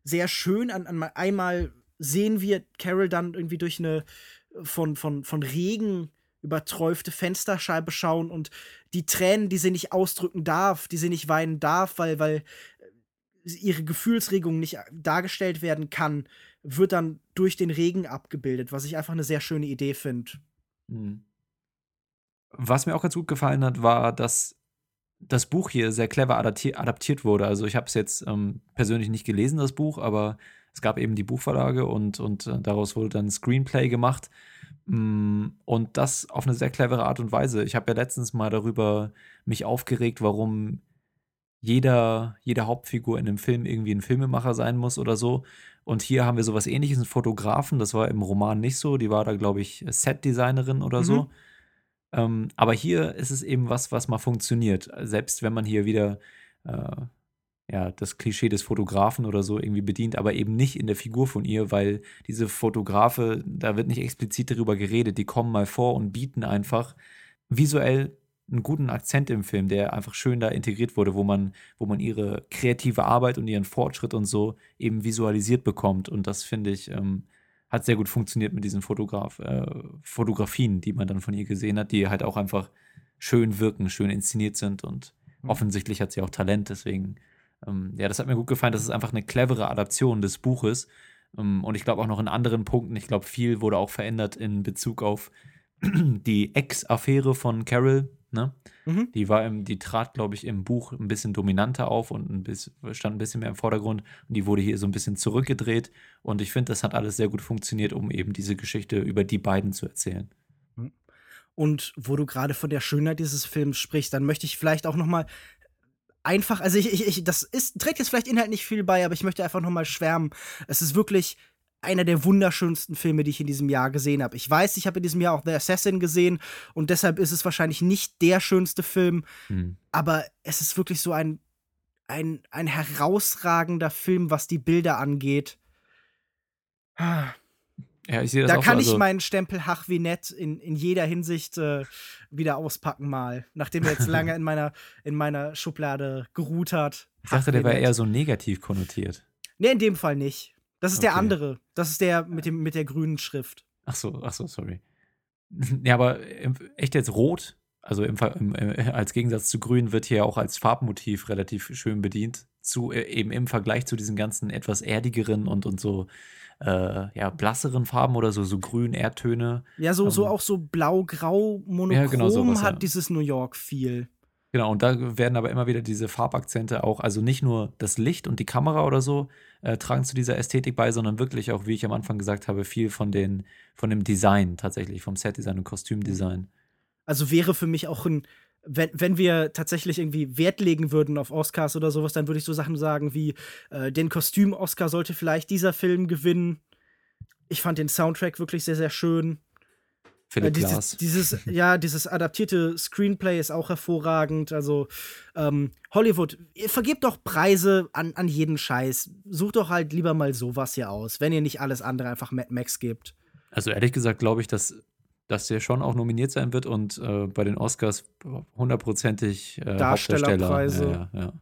Speaker 2: sehr schön. An, an einmal sehen wir Carol dann irgendwie durch eine von, von, von Regen überträufte Fensterscheibe schauen und die Tränen, die sie nicht ausdrücken darf, die sie nicht weinen darf, weil, weil ihre Gefühlsregung nicht dargestellt werden kann, wird dann durch den Regen abgebildet, was ich einfach eine sehr schöne Idee finde.
Speaker 1: Mhm. Was mir auch ganz gut gefallen hat, war, dass das Buch hier sehr clever adapti adaptiert wurde. Also ich habe es jetzt ähm, persönlich nicht gelesen, das Buch, aber es gab eben die Buchverlage und, und äh, daraus wurde dann ein Screenplay gemacht. Mm, Und das auf eine sehr clevere Art und Weise. Ich habe ja letztens mal darüber mich aufgeregt, warum jeder, jede Hauptfigur in einem Film irgendwie ein Filmemacher sein muss oder so. Und hier haben wir sowas ähnliches, einen Fotografen. Das war im Roman nicht so. Die war da, glaube ich, Setdesignerin oder
Speaker 2: Mhm.
Speaker 1: so. Ähm, aber hier ist es eben was, was mal funktioniert. Selbst wenn man hier wieder äh, ja, das Klischee des Fotografen oder so irgendwie bedient, aber eben nicht in der Figur von ihr, weil diese Fotografe, da wird nicht explizit darüber geredet, die kommen mal vor und bieten einfach visuell einen guten Akzent im Film, der einfach schön da integriert wurde, wo man, wo man ihre kreative Arbeit und ihren Fortschritt und so eben visualisiert bekommt. Und das finde ich, ähm, hat sehr gut funktioniert mit diesen Fotograf, äh, Fotografien, die man dann von ihr gesehen hat, die halt auch einfach schön wirken, schön inszeniert sind und
Speaker 2: Mhm.
Speaker 1: offensichtlich hat sie auch Talent, deswegen, ähm, ja, das hat mir gut gefallen. Das ist einfach eine clevere Adaption des Buches. Ähm, und ich glaube auch noch in anderen Punkten, ich glaube, viel wurde auch verändert in Bezug auf die Ex-Affäre von Carol, ne?
Speaker 2: Mhm.
Speaker 1: Die war im, die trat, glaube ich, im Buch ein bisschen dominanter auf und ein bisschen, stand ein bisschen mehr im Vordergrund. Und die wurde hier so ein bisschen zurückgedreht. Und ich finde, das hat alles sehr gut funktioniert, um eben diese Geschichte über die beiden zu erzählen.
Speaker 2: Und wo du gerade von der Schönheit dieses Films sprichst, dann möchte ich vielleicht auch noch mal einfach, also ich, ich, ich das ist, trägt jetzt vielleicht Inhalt nicht viel bei, aber ich möchte einfach noch mal schwärmen. Es ist wirklich einer der wunderschönsten Filme, die ich in diesem Jahr gesehen habe. Ich weiß, ich habe in diesem Jahr auch The Assassin gesehen und deshalb ist es wahrscheinlich nicht der schönste Film,
Speaker 1: Hm.
Speaker 2: aber es ist wirklich so ein, ein, ein herausragender Film, was die Bilder angeht.
Speaker 1: Ja, ich sehe das
Speaker 2: Da
Speaker 1: auch
Speaker 2: kann
Speaker 1: so.
Speaker 2: ich
Speaker 1: Also,
Speaker 2: meinen Stempel Hach wie nett in, in jeder Hinsicht äh, wieder auspacken mal, nachdem er jetzt lange in meiner, in meiner Schublade geruht hat.
Speaker 1: ich dachte, der war eher so negativ konnotiert.
Speaker 2: Nee, in dem Fall nicht. Das ist der
Speaker 1: Okay.
Speaker 2: andere. Das ist der mit, dem, mit der grünen Schrift.
Speaker 1: Ach so, ach so, sorry. Ja, aber echt jetzt rot, also im, im, äh, als Gegensatz zu grün, wird hier auch als Farbmotiv relativ schön bedient. Zu, äh, eben im Vergleich zu diesen ganzen etwas erdigeren und, und so äh, ja, blasseren Farben oder so, so grün Erdtöne.
Speaker 2: Ja, so, so
Speaker 1: Ähm,
Speaker 2: auch so blau-grau monochrom
Speaker 1: Ja, genau sowas,
Speaker 2: hat
Speaker 1: ja.
Speaker 2: dieses New York viel.
Speaker 1: Genau, und da werden aber immer wieder diese Farbakzente auch, also nicht nur das Licht und die Kamera oder so äh, tragen zu dieser Ästhetik bei, sondern wirklich auch, wie ich am Anfang gesagt habe, viel von den, von dem Design tatsächlich, vom Setdesign und Kostümdesign.
Speaker 2: Also wäre für mich auch ein, wenn, wenn wir tatsächlich irgendwie Wert legen würden auf Oscars oder sowas, dann würde ich so Sachen sagen wie, äh, den Kostüm-Oscar sollte vielleicht dieser Film gewinnen. Ich fand den Soundtrack wirklich sehr, sehr schön.
Speaker 1: Philipp
Speaker 2: Äh, dieses, dieses, ja, dieses adaptierte Screenplay ist auch hervorragend. Also, ähm, Hollywood, vergebt doch Preise an, an jeden Scheiß. Sucht doch halt lieber mal sowas hier aus, wenn ihr nicht alles andere einfach Mad Max gebt.
Speaker 1: Also ehrlich gesagt glaube ich, dass, dass der schon auch nominiert sein wird und äh, bei den Oscars hundertprozentig äh,
Speaker 2: Darstellerpreise.
Speaker 1: Hauptdarsteller. Ja, ja.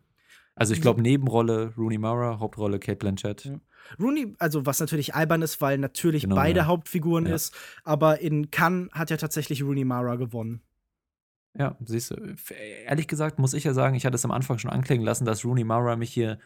Speaker 1: Also ich glaube Nebenrolle Rooney Mara, Hauptrolle Kate Blanchett.
Speaker 2: Rooney, also was natürlich albern ist, weil natürlich
Speaker 1: Genau,
Speaker 2: beide
Speaker 1: ja.
Speaker 2: Hauptfiguren
Speaker 1: Ja.
Speaker 2: ist, aber in Cannes hat ja tatsächlich Rooney Mara gewonnen.
Speaker 1: Ja, siehst du. Ehrlich gesagt muss ich ja sagen, ich hatte es am Anfang schon anklingen lassen, dass Rooney Mara mich hier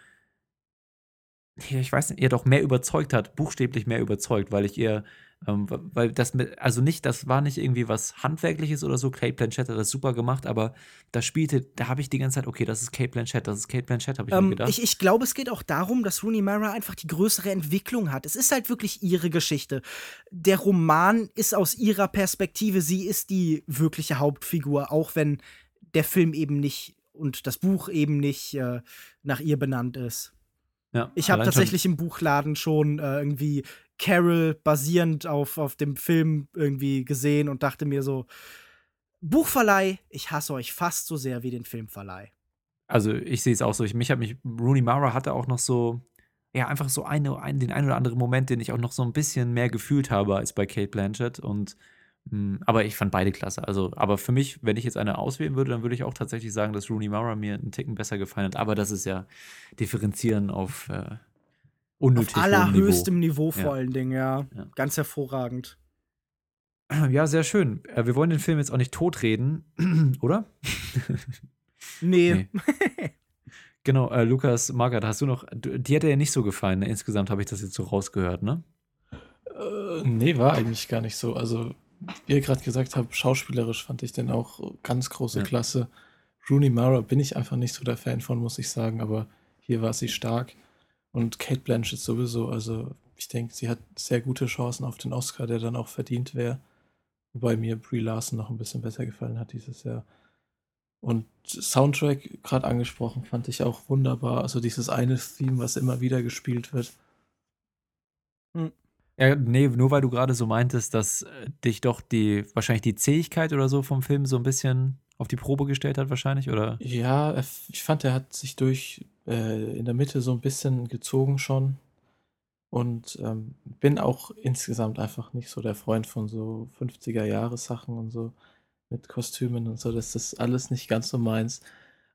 Speaker 1: ich weiß nicht, eher doch mehr überzeugt hat, buchstäblich mehr überzeugt, weil ich ihr, ähm, weil das mit, also nicht, das war nicht irgendwie was Handwerkliches oder so. Kate Blanchett hat das super gemacht, aber da spielte, da habe ich die ganze Zeit, okay, das ist Kate Blanchett, das ist Kate Blanchett, habe ich
Speaker 2: Ähm,
Speaker 1: mir gedacht.
Speaker 2: ich ich glaube, es geht auch darum, dass Rooney Mara einfach die größere Entwicklung hat. Es ist halt wirklich ihre Geschichte. Der Roman ist aus ihrer Perspektive, sie ist die wirkliche Hauptfigur, auch wenn der Film eben nicht und das Buch eben nicht äh, nach ihr benannt ist.
Speaker 1: ja,
Speaker 2: Ich habe tatsächlich im Buchladen schon äh, irgendwie Carol basierend auf, auf dem Film irgendwie gesehen und dachte mir so, Buchverleih, ich hasse euch fast so sehr wie den Filmverleih.
Speaker 1: Also ich sehe es auch so. Ich, mich hat mich, Rooney Mara hatte auch noch so, ja, einfach so eine, ein, den ein oder anderen Moment, den ich auch noch so ein bisschen mehr gefühlt habe als bei Kate Blanchett. Und mh, aber ich fand beide klasse. Also, aber für mich, wenn ich jetzt eine auswählen würde, dann würde ich auch tatsächlich sagen, dass Rooney Mara mir einen Ticken besser gefallen hat. Aber das ist ja differenzieren auf äh, unnötig
Speaker 2: Auf allerhöchstem Niveau, vor
Speaker 1: Ja.
Speaker 2: allen Dingen, ja.
Speaker 1: Ja.
Speaker 2: Ganz hervorragend.
Speaker 1: Niveau. Ja, sehr schön. Äh, Wir wollen den Film jetzt auch nicht totreden, oder?
Speaker 2: Nee.
Speaker 1: Nee. Genau, äh, Lukas, Margaret, hast du noch, die hat dir ja nicht so gefallen, ne? insgesamt habe ich das jetzt so rausgehört, ne?
Speaker 3: Äh, nee, war eigentlich gar nicht so. Also, wie ihr gerade gesagt habt, schauspielerisch fand ich den auch ganz große
Speaker 1: Ja.
Speaker 3: Klasse. Rooney Mara bin ich einfach nicht so der Fan von, muss ich sagen, aber hier war sie stark. Und Kate Blanchett sowieso. Also, ich denke, sie hat sehr gute Chancen auf den Oscar, der dann auch verdient wäre. Wobei mir Brie Larson noch ein bisschen besser gefallen hat dieses Jahr. Und Soundtrack, gerade angesprochen, fand ich auch wunderbar. Also dieses eine Theme, was immer wieder gespielt wird.
Speaker 1: Ja, nee, nur weil du gerade so meintest, dass äh, dich doch die, wahrscheinlich die Zähigkeit oder so vom Film so ein bisschen auf die Probe gestellt hat, wahrscheinlich, oder?
Speaker 3: Ja, ich fand, er hat sich durch äh, in der Mitte so ein bisschen gezogen schon. Und ähm, bin auch insgesamt einfach nicht so der Freund von so 50er-Jahres-Sachen und so mit Kostümen und so. Das ist alles nicht ganz so meins.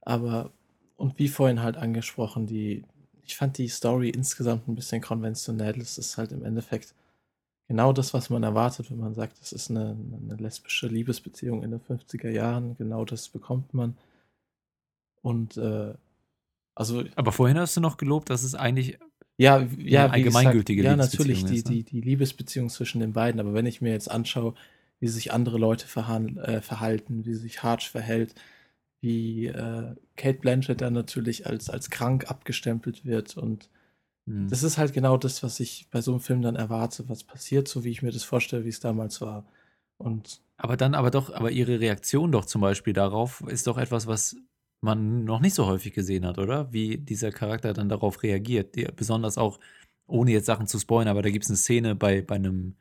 Speaker 3: Aber, und wie vorhin halt angesprochen, die, ich fand die Story insgesamt ein bisschen konventionell. Es ist halt im Endeffekt genau das, was man erwartet, wenn man sagt, es ist eine, eine lesbische Liebesbeziehung in den 50er Jahren. Genau das bekommt man. Und äh, also
Speaker 1: Aber vorhin hast du noch gelobt, dass es eigentlich,
Speaker 3: ja, ja,
Speaker 1: allgemeingültige
Speaker 3: gesagt, ja, natürlich die,
Speaker 1: ist, ne?
Speaker 3: die, die Liebesbeziehung zwischen den beiden. Aber wenn ich mir jetzt anschaue, wie sich andere Leute äh, verhalten, wie sich Harch verhält, wie äh, Kate Blanchett dann natürlich als, als krank abgestempelt wird. Und
Speaker 1: hm,
Speaker 3: das ist halt genau das, was ich bei so einem Film dann erwarte, was passiert, so wie ich mir das vorstelle, wie es damals war. Und
Speaker 1: aber dann, aber doch, aber ihre Reaktion doch zum Beispiel darauf ist doch etwas, was man noch nicht so häufig gesehen hat, oder? Wie dieser Charakter dann darauf reagiert. Die, besonders auch, ohne jetzt Sachen zu spoilern, aber da gibt es eine Szene bei, bei einem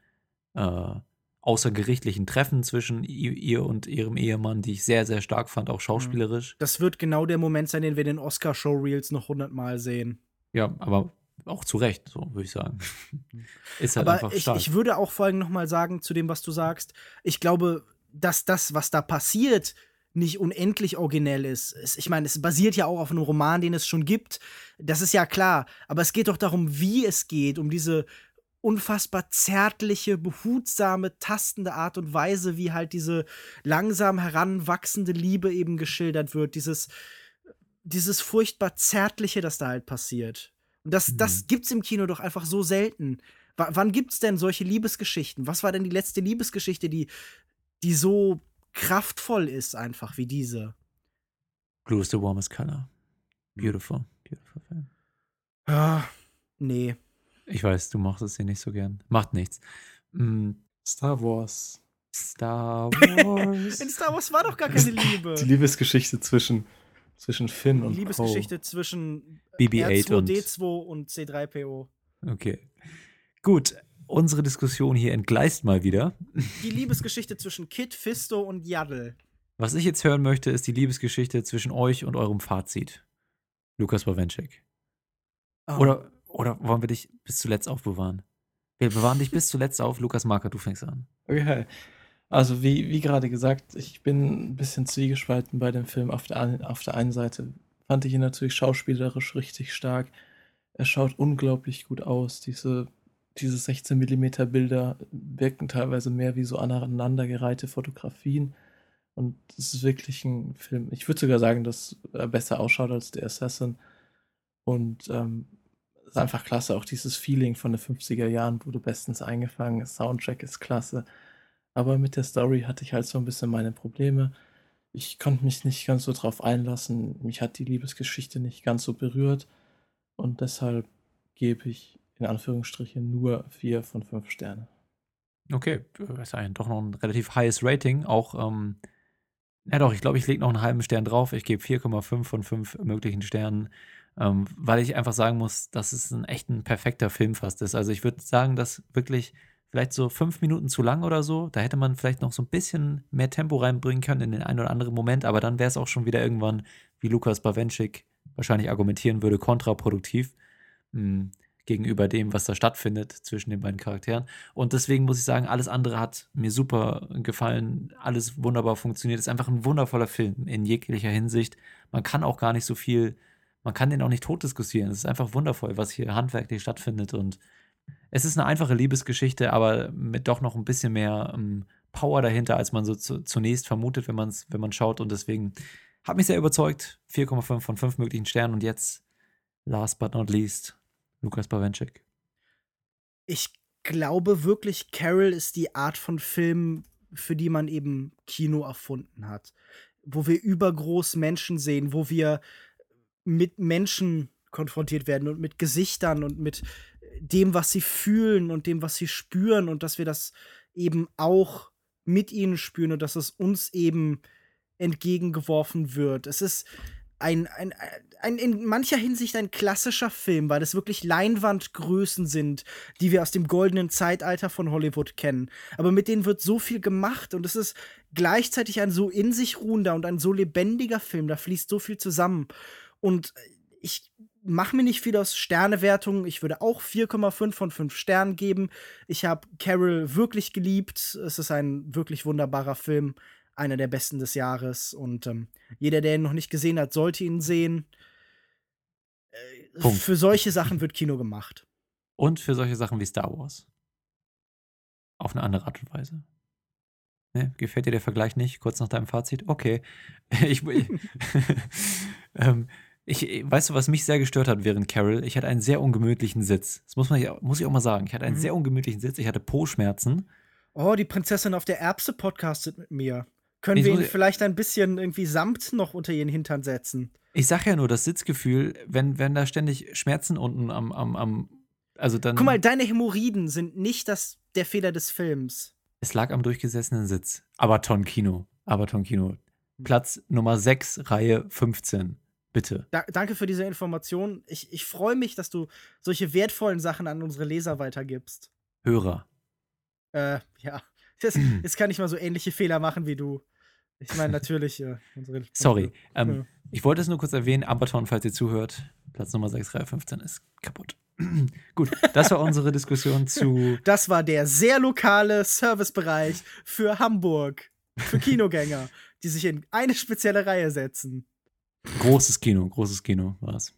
Speaker 1: äh, außergerichtlichen Treffen zwischen ihr und ihrem Ehemann, die ich sehr, sehr stark fand, auch schauspielerisch.
Speaker 2: Das wird genau der Moment sein, den wir in den Oscar-Show-Reels noch hundertmal sehen.
Speaker 1: Ja, aber auch zu Recht, so würde ich sagen. Ist halt
Speaker 2: Aber
Speaker 1: einfach
Speaker 2: ich,
Speaker 1: stark.
Speaker 2: ich würde auch vor allem noch mal sagen zu dem, was du sagst. Ich glaube, dass das, was da passiert, nicht unendlich originell ist. Ich meine, es basiert ja auch auf einem Roman, den es schon gibt. Das ist ja klar. Aber es geht doch darum, wie es geht, um diese unfassbar zärtliche, behutsame, tastende Art und Weise, wie halt diese langsam heranwachsende Liebe eben geschildert wird. Dieses, dieses furchtbar Zärtliche, das da halt passiert. Und das,
Speaker 1: Mhm.
Speaker 2: das gibt's im Kino doch einfach so selten. W wann gibt's denn solche Liebesgeschichten? Was war denn die letzte Liebesgeschichte, die, die so kraftvoll ist, einfach wie diese?
Speaker 1: Blue is the warmest color. Beautiful, beautiful film.
Speaker 2: Ja, nee.
Speaker 1: Ich weiß, du machst es hier nicht so gern. Macht nichts. Mm,
Speaker 3: Star Wars.
Speaker 1: Star Wars.
Speaker 2: In Star Wars war doch gar keine Liebe.
Speaker 3: Die Liebesgeschichte zwischen, zwischen Finn und
Speaker 2: Die Liebesgeschichte zwischen
Speaker 1: BB-8 und-
Speaker 2: R2D2 und C3PO.
Speaker 1: Okay. Gut, unsere Diskussion hier entgleist mal wieder.
Speaker 2: Die Liebesgeschichte zwischen Kid, Fisto und Yaddle.
Speaker 1: Was ich jetzt hören möchte, ist die Liebesgeschichte zwischen euch und eurem Fazit. Lukas Bawenschek.
Speaker 2: Oh.
Speaker 1: Oder, oder wollen wir dich bis zuletzt aufbewahren? Wir bewahren dich bis zuletzt auf. Lukas Marker, du fängst an.
Speaker 3: Okay. Also wie, wie gerade gesagt, ich bin ein bisschen zwiegespalten bei dem Film. Auf der, auf der einen Seite fand ich ihn natürlich schauspielerisch richtig stark. Er schaut unglaublich gut aus. Diese, diese 16 mm Bilder wirken teilweise mehr wie so aneinandergereihte Fotografien. Und es ist wirklich ein Film. Ich würde sogar sagen, dass er besser ausschaut als der Assassin. Und ähm, ist einfach klasse. Auch dieses Feeling von den 50er Jahren wurde bestens eingefangen. Soundtrack ist klasse. Aber mit der Story hatte ich halt so ein bisschen meine Probleme. Ich konnte mich nicht ganz so drauf einlassen. Mich hat die Liebesgeschichte nicht ganz so berührt. Und deshalb gebe ich in Anführungsstrichen nur vier von fünf Sterne.
Speaker 1: Okay, das ist eigentlich doch noch ein relativ highs Rating. Auch, ähm, ja doch, ich glaube, ich lege noch einen halben Stern drauf. Ich gebe 4,5 von 5 möglichen Sternen, ähm, weil ich einfach sagen muss, dass es ein echt ein perfekter Film fast ist. Also ich würde sagen, dass wirklich vielleicht so fünf Minuten zu lang oder so. Da hätte man vielleicht noch so ein bisschen mehr Tempo reinbringen können in den einen oder anderen Moment, aber dann wäre es auch schon wieder irgendwann, wie Lukas Bawenschik wahrscheinlich argumentieren würde, kontraproduktiv hm, gegenüber dem, was da stattfindet zwischen den beiden Charakteren. Und deswegen muss ich sagen, alles andere hat mir super gefallen, alles wunderbar funktioniert. Es ist einfach ein wundervoller Film in jeglicher Hinsicht. Man kann auch gar nicht so viel, man kann den auch nicht tot diskutieren. Es ist einfach wundervoll, was hier handwerklich stattfindet und es ist eine einfache Liebesgeschichte, aber mit doch noch ein bisschen mehr ähm, Power dahinter, als man so zu, zunächst vermutet, wenn man es, wenn man schaut. Und deswegen hat mich sehr überzeugt. 4,5 von 5 möglichen Sternen. Und jetzt, last but not least, Lukas Bawenschik.
Speaker 2: Ich glaube wirklich, Carol ist die Art von Film, für die man eben Kino erfunden hat. Wo wir übergroß Menschen sehen, wo wir mit Menschen konfrontiert werden und mit Gesichtern und mit dem, was sie fühlen und dem, was sie spüren und dass wir das eben auch mit ihnen spüren und dass es uns eben entgegengeworfen wird. Es ist ein, ein, ein, in mancher Hinsicht ein klassischer Film, weil es wirklich Leinwandgrößen sind, die wir aus dem goldenen Zeitalter von Hollywood kennen. Aber mit denen wird so viel gemacht und es ist gleichzeitig ein so in sich ruhender und ein so lebendiger Film. Da fließt so viel zusammen. Und ich mache mir nicht viel aus Sternewertungen. Ich würde auch 4,5 von 5 Sternen geben. Ich habe Carol wirklich geliebt. Es ist ein wirklich wunderbarer Film. Einer der besten des Jahres. Und ähm, jeder, der ihn noch nicht gesehen hat, sollte ihn sehen. Äh, für solche Sachen wird Kino gemacht.
Speaker 1: Und für solche Sachen wie Star Wars. Auf eine andere Art und Weise. Ne? Gefällt dir der Vergleich nicht? Kurz nach deinem Fazit? Okay. ich, ähm, ich, weißt du, was mich sehr gestört hat während Carol? Ich hatte einen sehr ungemütlichen Sitz. Das muss, man, muss ich auch mal sagen. Ich hatte einen mhm. sehr ungemütlichen Sitz. Ich hatte Po-Schmerzen.
Speaker 2: Oh, die Prinzessin auf der Erbse podcastet mit mir. Können ich wir ihn vielleicht ein bisschen irgendwie Samt noch unter ihren Hintern setzen?
Speaker 1: Ich sag ja nur, das Sitzgefühl, wenn, wenn da ständig Schmerzen unten am, am, am also dann.
Speaker 2: Guck mal, deine Hämorrhoiden sind nicht das, der Fehler des Films.
Speaker 1: Es lag am durchgesessenen Sitz. Aber Kino. Aber Kino. Platz Nummer 6, Reihe 15. Bitte.
Speaker 2: Da, danke für diese Information. Ich, ich freue mich, dass du solche wertvollen Sachen an unsere Leser weitergibst.
Speaker 1: Hörer.
Speaker 2: Äh, ja. Das, jetzt kann ich mal so ähnliche Fehler machen wie du. Ich meine natürlich äh,
Speaker 1: unsere. Sorry. Ähm, ja. Ich wollte es nur kurz erwähnen, Ambaton, falls ihr zuhört, Platz Nummer 6, Reihe 15 ist kaputt. Gut, das war unsere Diskussion zu.
Speaker 2: Das war der sehr lokale Servicebereich für Hamburg, für Kinogänger, die sich in eine spezielle Reihe setzen.
Speaker 1: Großes Kino, großes Kino war es.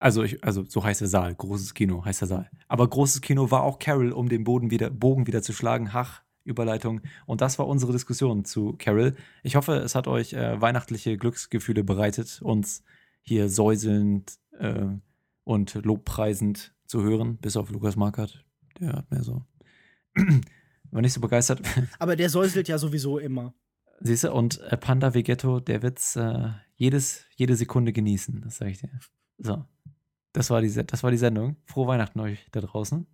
Speaker 1: Also, ich, also so heißt der Saal, großes Kino heißt der Saal. Aber großes Kino war auch Carol, um den Boden wieder, Bogen wieder zu schlagen. Hach, Überleitung. Und das war unsere Diskussion zu Carol. Ich hoffe, es hat euch äh, weihnachtliche Glücksgefühle bereitet, uns hier säuselnd äh, und lobpreisend zu hören, bis auf Lukas Markert. Der hat mir so. war nicht so begeistert.
Speaker 2: Aber der säuselt ja sowieso immer.
Speaker 1: Siehst du, und äh, Panda Vegetto, der wird's äh, jedes, jede Sekunde genießen, das sage ich dir. So. Das war, die, das war die Sendung. Frohe Weihnachten euch da draußen.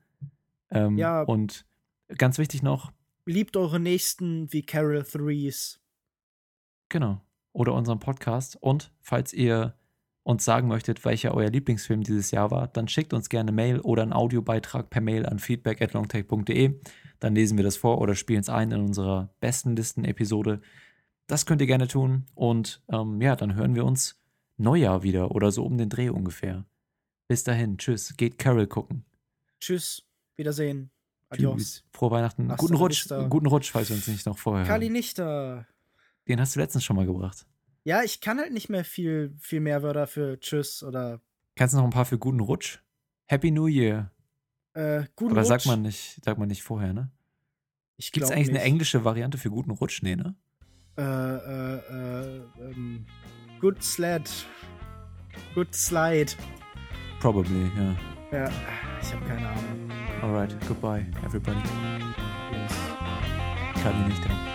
Speaker 1: Ähm, ja. Und ganz wichtig noch.
Speaker 2: Liebt eure Nächsten wie Carol Threes.
Speaker 1: Genau. Oder unseren Podcast. Und falls ihr uns sagen möchtet, welcher euer Lieblingsfilm dieses Jahr war, dann schickt uns gerne Mail oder einen Audiobeitrag per Mail an feedback@longtech.de. Dann lesen wir das vor oder spielen es ein in unserer besten Listen-Episode. Das könnt ihr gerne tun. Und ähm, ja, dann hören wir uns Neujahr wieder oder so um den Dreh ungefähr. Bis dahin, tschüss. Geht Carol gucken.
Speaker 2: Tschüss. Wiedersehen. Adios. Tschüss.
Speaker 1: Frohe Weihnachten. Hasta guten Rutsch. Vista. Guten Rutsch, falls wir uns nicht noch vorher.
Speaker 2: Kali nicht da.
Speaker 1: Den hast du letztens schon mal gebracht.
Speaker 2: Ja, ich kann halt nicht mehr viel, viel mehr Wörter für Tschüss oder.
Speaker 1: Kannst du noch ein paar für guten Rutsch? Happy New Year.
Speaker 2: Äh, guten
Speaker 1: Aber
Speaker 2: Rutsch.
Speaker 1: sagt man nicht, sagt man nicht vorher, ne? Gibt es eigentlich nicht. eine englische Variante für guten Rutsch? Nee, ne?
Speaker 2: Äh, äh, äh, ähm, Good Sled. Good Slide.
Speaker 1: Probably, ja.
Speaker 2: Ja, ich habe keine Ahnung.
Speaker 1: Alright, goodbye, everybody. Kann ich nicht.